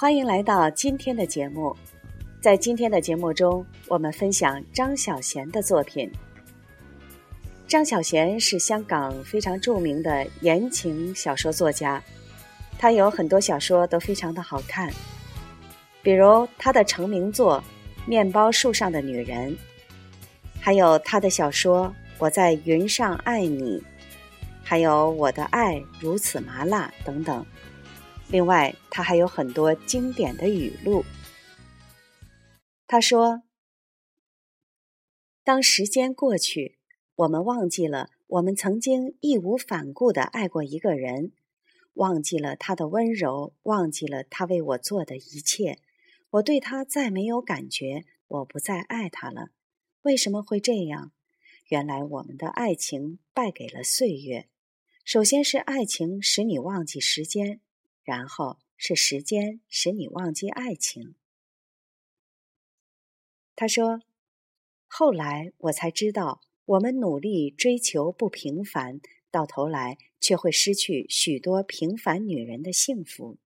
欢迎来到今天的节目。在今天的节目中，我们分享张小娴的作品。张小娴是香港非常著名的言情小说作家，她有很多小说都非常的好看，比如她的成名作《面包树上的女人》，还有她的小说《我在云上爱你》，还有《我的爱如此麻辣》等等。另外，他还有很多经典的语录。他说：“当时间过去，我们忘记了我们曾经义无反顾的爱过一个人，忘记了他的温柔，忘记了他为我做的一切。我对他再没有感觉，我不再爱他了。为什么会这样？原来我们的爱情败给了岁月。首先是爱情使你忘记时间。”然后是时间使你忘记爱情。他说：“后来我才知道，我们努力追求不平凡，到头来却会失去许多平凡女人的幸福。”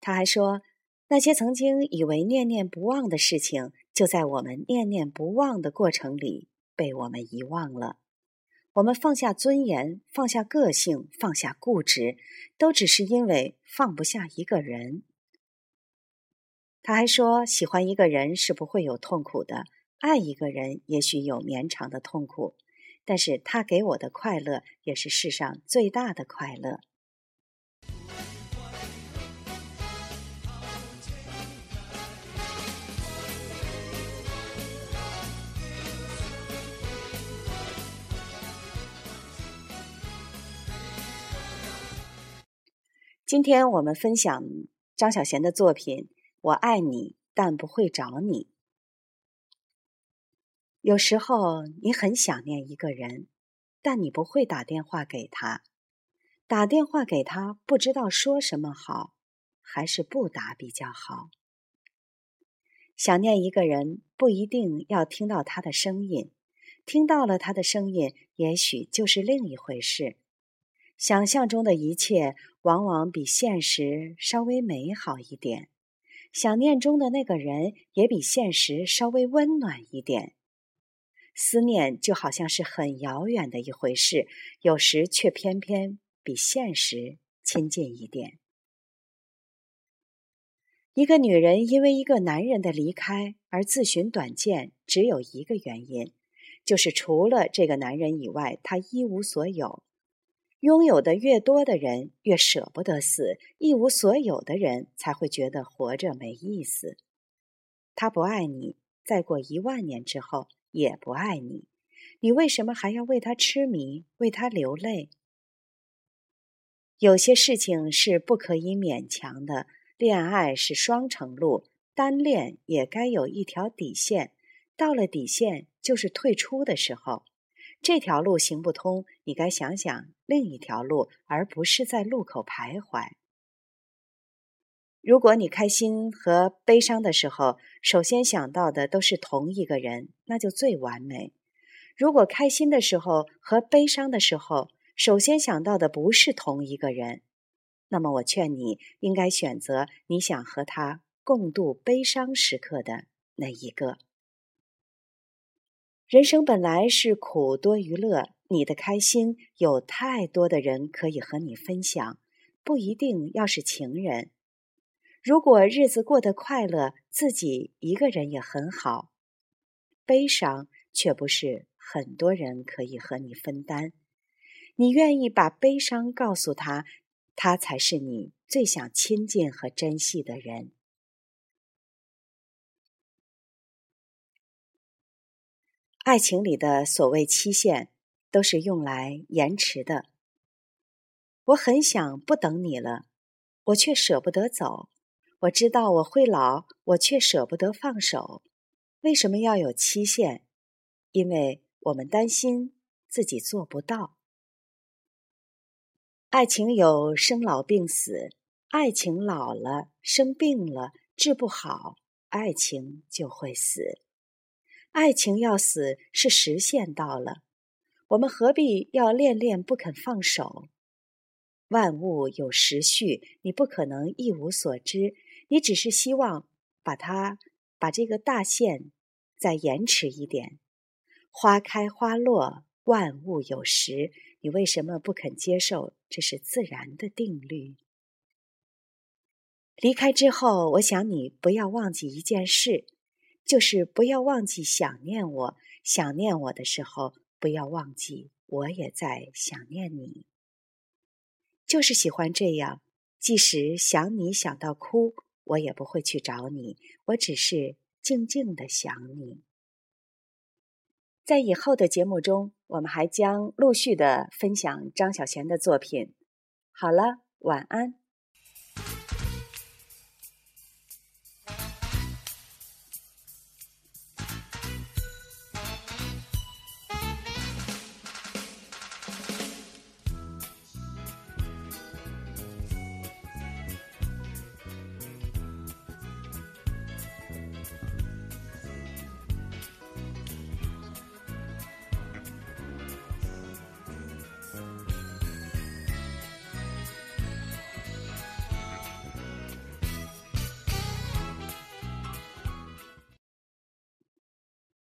他还说：“那些曾经以为念念不忘的事情，就在我们念念不忘的过程里被我们遗忘了。”我们放下尊严，放下个性，放下固执，都只是因为放不下一个人。他还说，喜欢一个人是不会有痛苦的，爱一个人也许有绵长的痛苦，但是他给我的快乐也是世上最大的快乐。今天我们分享张小娴的作品《我爱你，但不会找你》。有时候你很想念一个人，但你不会打电话给他。打电话给他，不知道说什么好，还是不打比较好。想念一个人，不一定要听到他的声音，听到了他的声音，也许就是另一回事。想象中的一切往往比现实稍微美好一点，想念中的那个人也比现实稍微温暖一点。思念就好像是很遥远的一回事，有时却偏偏比现实亲近一点。一个女人因为一个男人的离开而自寻短见，只有一个原因，就是除了这个男人以外，她一无所有。拥有的越多的人，越舍不得死；一无所有的人，才会觉得活着没意思。他不爱你，再过一万年之后也不爱你，你为什么还要为他痴迷，为他流泪？有些事情是不可以勉强的，恋爱是双程路，单恋也该有一条底线，到了底线就是退出的时候。这条路行不通，你该想想另一条路，而不是在路口徘徊。如果你开心和悲伤的时候，首先想到的都是同一个人，那就最完美。如果开心的时候和悲伤的时候，首先想到的不是同一个人，那么我劝你应该选择你想和他共度悲伤时刻的那一个。人生本来是苦多于乐，你的开心有太多的人可以和你分享，不一定要是情人。如果日子过得快乐，自己一个人也很好。悲伤却不是很多人可以和你分担。你愿意把悲伤告诉他，他才是你最想亲近和珍惜的人。爱情里的所谓期限，都是用来延迟的。我很想不等你了，我却舍不得走。我知道我会老，我却舍不得放手。为什么要有期限？因为我们担心自己做不到。爱情有生老病死，爱情老了、生病了、治不好，爱情就会死。爱情要死是时限到了，我们何必要恋恋不肯放手？万物有时序，你不可能一无所知。你只是希望把它把这个大限再延迟一点。花开花落，万物有时，你为什么不肯接受这是自然的定律？离开之后，我想你不要忘记一件事，就是不要忘记想念我。想念我的时候，不要忘记我也在想念你。就是喜欢这样，即使想你想到哭，我也不会去找你，我只是静静的想你。在以后的节目中，我们还将陆续的分享张小娴的作品。好了，晚安。